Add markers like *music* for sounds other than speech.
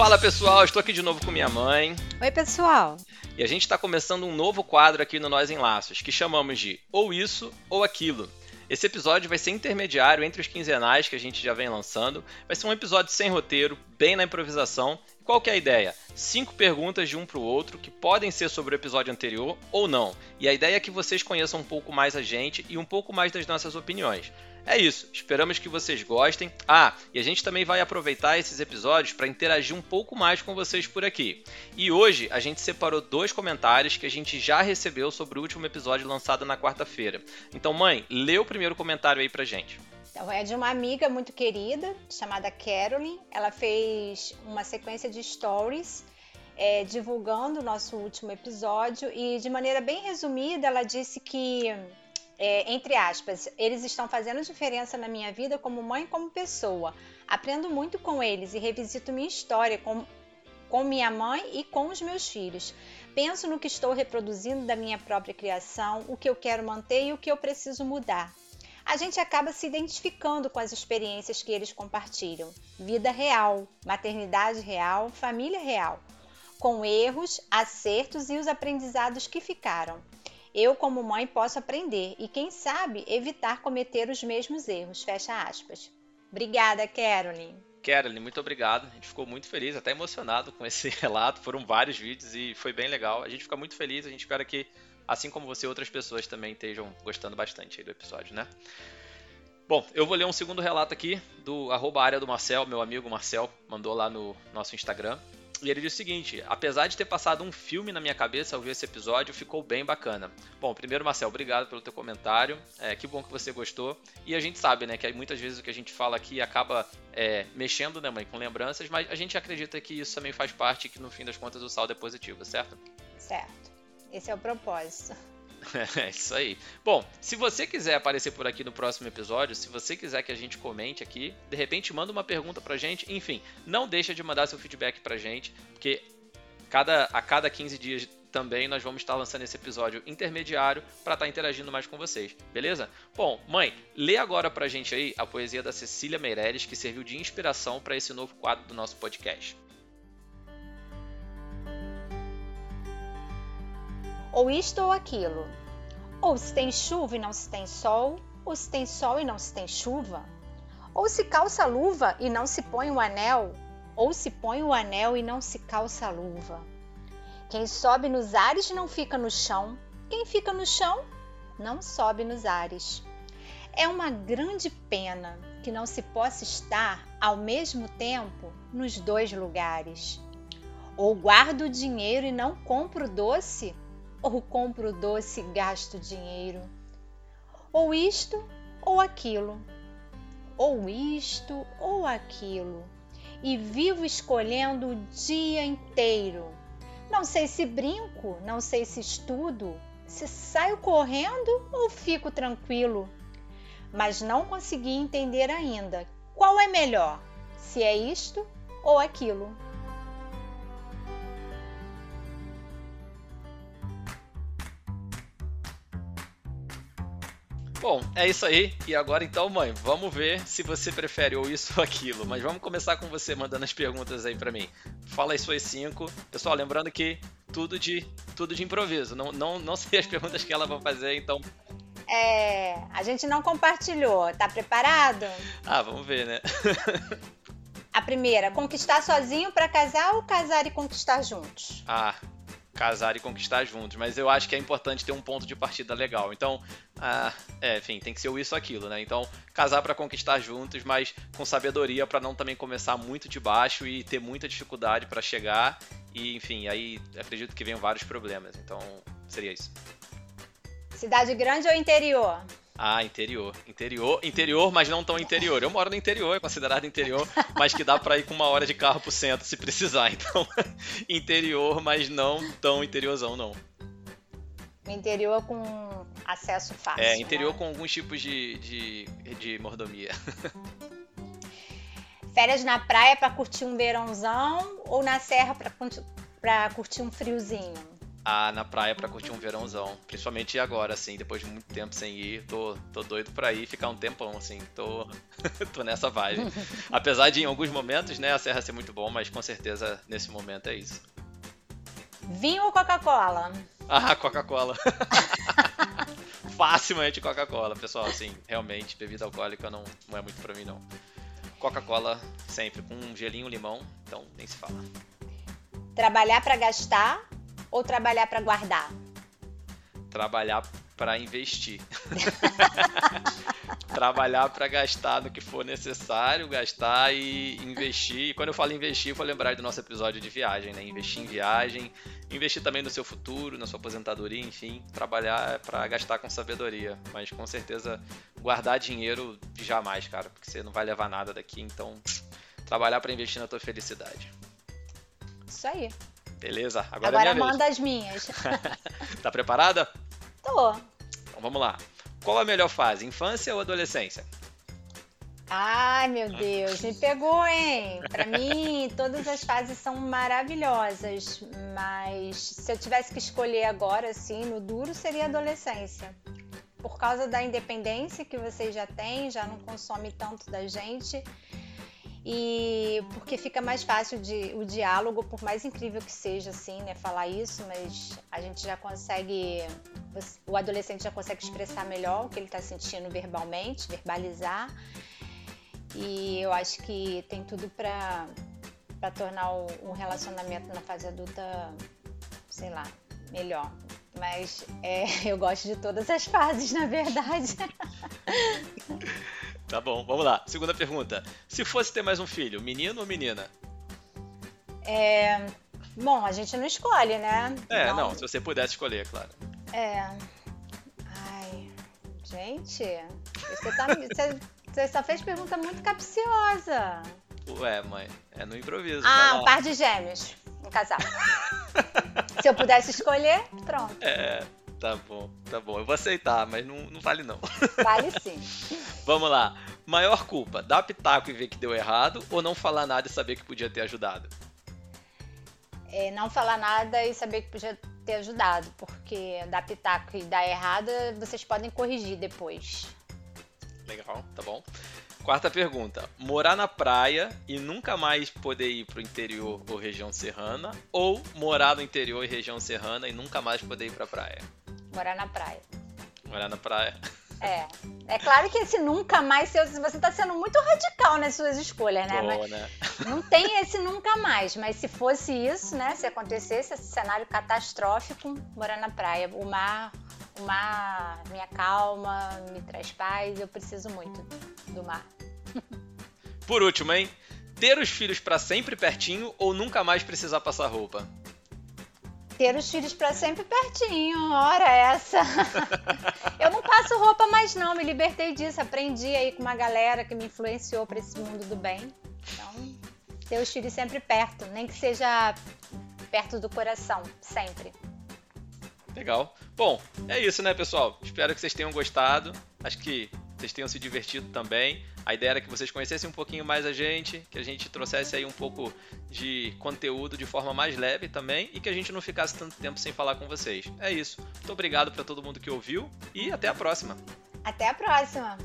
Fala pessoal, estou aqui de novo com minha mãe. Oi pessoal. E a gente está começando um novo quadro aqui no Nós em Laços, que chamamos de Ou Isso ou Aquilo. Esse episódio vai ser intermediário entre os quinzenais que a gente já vem lançando. Vai ser um episódio sem roteiro, bem na improvisação. Qual que é a ideia? Cinco perguntas de um para o outro que podem ser sobre o episódio anterior ou não. E a ideia é que vocês conheçam um pouco mais a gente e um pouco mais das nossas opiniões. É isso, esperamos que vocês gostem. Ah, e a gente também vai aproveitar esses episódios para interagir um pouco mais com vocês por aqui. E hoje a gente separou dois comentários que a gente já recebeu sobre o último episódio lançado na quarta-feira. Então, mãe, lê o primeiro comentário aí pra gente. Então, é de uma amiga muito querida, chamada Carolyn. Ela fez uma sequência de stories é, divulgando o nosso último episódio e, de maneira bem resumida, ela disse que é, entre aspas, eles estão fazendo diferença na minha vida como mãe e como pessoa. Aprendo muito com eles e revisito minha história com, com minha mãe e com os meus filhos. Penso no que estou reproduzindo da minha própria criação, o que eu quero manter e o que eu preciso mudar. A gente acaba se identificando com as experiências que eles compartilham. Vida real, maternidade real, família real, com erros, acertos e os aprendizados que ficaram eu, como mãe, posso aprender e, quem sabe, evitar cometer os mesmos erros. Fecha aspas. Obrigada, Caroline. Caroline, muito obrigado. A gente ficou muito feliz, até emocionado com esse *laughs* relato. Foram vários vídeos e foi bem legal. A gente fica muito feliz. A gente espera que, assim como você, outras pessoas também estejam gostando bastante do episódio, né? Bom, eu vou ler um segundo relato aqui do arroba área do Marcel, meu amigo Marcel, mandou lá no nosso Instagram. E ele diz o seguinte: apesar de ter passado um filme na minha cabeça ao ver esse episódio, ficou bem bacana. Bom, primeiro, Marcel, obrigado pelo teu comentário. É, que bom que você gostou. E a gente sabe, né, que muitas vezes o que a gente fala aqui acaba é, mexendo, né, mãe, com lembranças, mas a gente acredita que isso também faz parte, que no fim das contas o saldo é positivo, certo? Certo. Esse é o propósito. É isso aí. Bom, se você quiser aparecer por aqui no próximo episódio, se você quiser que a gente comente aqui, de repente manda uma pergunta pra gente, enfim, não deixa de mandar seu feedback pra gente, porque cada, a cada 15 dias também nós vamos estar lançando esse episódio intermediário para estar tá interagindo mais com vocês, beleza? Bom, mãe, lê agora pra gente aí a poesia da Cecília Meireles, que serviu de inspiração para esse novo quadro do nosso podcast. Ou isto ou aquilo. Ou se tem chuva e não se tem sol, ou se tem sol e não se tem chuva. Ou se calça luva e não se põe o anel, ou se põe o anel e não se calça a luva. Quem sobe nos ares não fica no chão, quem fica no chão não sobe nos ares. É uma grande pena que não se possa estar ao mesmo tempo nos dois lugares. Ou guardo o dinheiro e não compro doce, ou compro doce e gasto dinheiro, ou isto ou aquilo, ou isto ou aquilo, e vivo escolhendo o dia inteiro. Não sei se brinco, não sei se estudo, se saio correndo ou fico tranquilo. Mas não consegui entender ainda qual é melhor, se é isto ou aquilo. Bom, é isso aí. E agora então, mãe, vamos ver se você prefere ou isso ou aquilo. Mas vamos começar com você mandando as perguntas aí para mim. Fala aí suas cinco. Pessoal, lembrando que tudo de tudo de improviso. Não, não, não *laughs* sei as perguntas que ela vai fazer, então. É, a gente não compartilhou. Tá preparado? Ah, vamos ver, né? *laughs* a primeira, conquistar sozinho para casar ou casar e conquistar juntos? Ah, casar e conquistar juntos, mas eu acho que é importante ter um ponto de partida legal. Então, ah, é, enfim, tem que ser o isso aquilo, né? Então, casar para conquistar juntos, mas com sabedoria para não também começar muito de baixo e ter muita dificuldade para chegar. E, enfim, aí acredito que venham vários problemas. Então, seria isso. Cidade grande ou interior? Ah, interior. Interior, interior, mas não tão interior. Eu moro no interior, é considerado interior, mas que dá para ir com uma hora de carro pro centro se precisar. *laughs* Então, interior, mas não tão interiorzão, não. Interior com acesso fácil. É, interior né? com alguns tipos de, de, de mordomia. *laughs* Férias na praia para curtir um verãozão ou na serra para curtir um friozinho? A, na praia para curtir um verãozão. Principalmente agora, assim, depois de muito tempo sem ir. Tô, tô doido pra ir ficar um tempão, assim. Tô, *laughs* tô nessa vibe. *laughs* Apesar de em alguns momentos, né, a serra ser muito bom, mas com certeza nesse momento é isso. Vinho ou Coca-Cola? Ah, Coca-Cola. *laughs* Facilmente Coca-Cola, pessoal. Assim, realmente, bebida alcoólica não, não é muito pra mim, não. Coca-Cola sempre, com um gelinho limão, então nem se fala. Trabalhar para gastar ou trabalhar para guardar? Trabalhar para investir. *laughs* trabalhar para gastar no que for necessário, gastar e investir. E quando eu falo investir, eu vou lembrar do nosso episódio de viagem, né? Investir em viagem, investir também no seu futuro, na sua aposentadoria, enfim, trabalhar para gastar com sabedoria, mas com certeza guardar dinheiro jamais, cara, porque você não vai levar nada daqui, então trabalhar para investir na tua felicidade. Isso aí. Beleza? Agora, Agora é minha manda as minhas. *laughs* tá preparada? Tô. Então vamos lá. Qual a melhor fase, infância ou adolescência? Ai, meu Deus, me pegou, hein? Pra mim, todas as fases são maravilhosas, mas se eu tivesse que escolher agora, assim, no duro, seria adolescência. Por causa da independência que vocês já têm, já não consome tanto da gente. E porque fica mais fácil de, o diálogo, por mais incrível que seja, assim, né, falar isso, mas a gente já consegue, o adolescente já consegue expressar melhor o que ele está sentindo verbalmente, verbalizar. E eu acho que tem tudo para para tornar um relacionamento na fase adulta, sei lá, melhor. Mas é, *laughs* eu gosto de todas as fases, na verdade. *laughs* Tá bom, vamos lá. Segunda pergunta. Se fosse ter mais um filho, menino ou menina? É, bom, a gente não escolhe, né? É, Então, não, se você pudesse escolher, claro. É. Ai, gente, você, tá, *laughs* você, você só fez pergunta muito capciosa. Ué, mãe, é no improviso. Ah, um par de gêmeos, um casal. *laughs* Se eu pudesse escolher, pronto, É, tá bom, tá bom. Eu vou aceitar, mas não, não vale não. *laughs* vale sim. Vamos lá. Maior culpa, dar pitaco e ver que deu errado ou não falar nada e saber que podia ter ajudado? É, não falar nada e saber que podia ter ajudado, porque dar pitaco e dar errado, vocês podem corrigir depois. Legal, tá bom. Quarta pergunta. Morar na praia e nunca mais poder ir pro interior ou região serrana ou morar no interior e região serrana e nunca mais poder ir pra praia? Morar na praia. Morar na praia. É. É claro que esse nunca mais, se você está sendo muito radical nas suas escolhas, né? Boa, né? não tem esse nunca mais, mas se fosse isso, né? Se acontecesse esse cenário catastrófico, morar na praia. O mar, o mar me acalma, me traz paz, eu preciso muito do mar. Por último, hein? Ter os filhos pra sempre pertinho ou nunca mais precisar passar roupa? Ter os filhos para sempre pertinho, ora essa. *laughs* eu não passo roupa mais não, me libertei disso, aprendi aí com uma galera que me influenciou para esse mundo do bem. Então, ter os filhos sempre perto, nem que seja perto do coração, sempre. Legal. Bom, é isso, né, pessoal? Espero que vocês tenham gostado. Acho que vocês tenham se divertido também. A ideia era que vocês conhecessem um pouquinho mais a gente, que a gente trouxesse aí um pouco de conteúdo de forma mais leve também e que a gente não ficasse tanto tempo sem falar com vocês. É isso. Muito obrigado para todo mundo que ouviu e até a próxima. Até a próxima!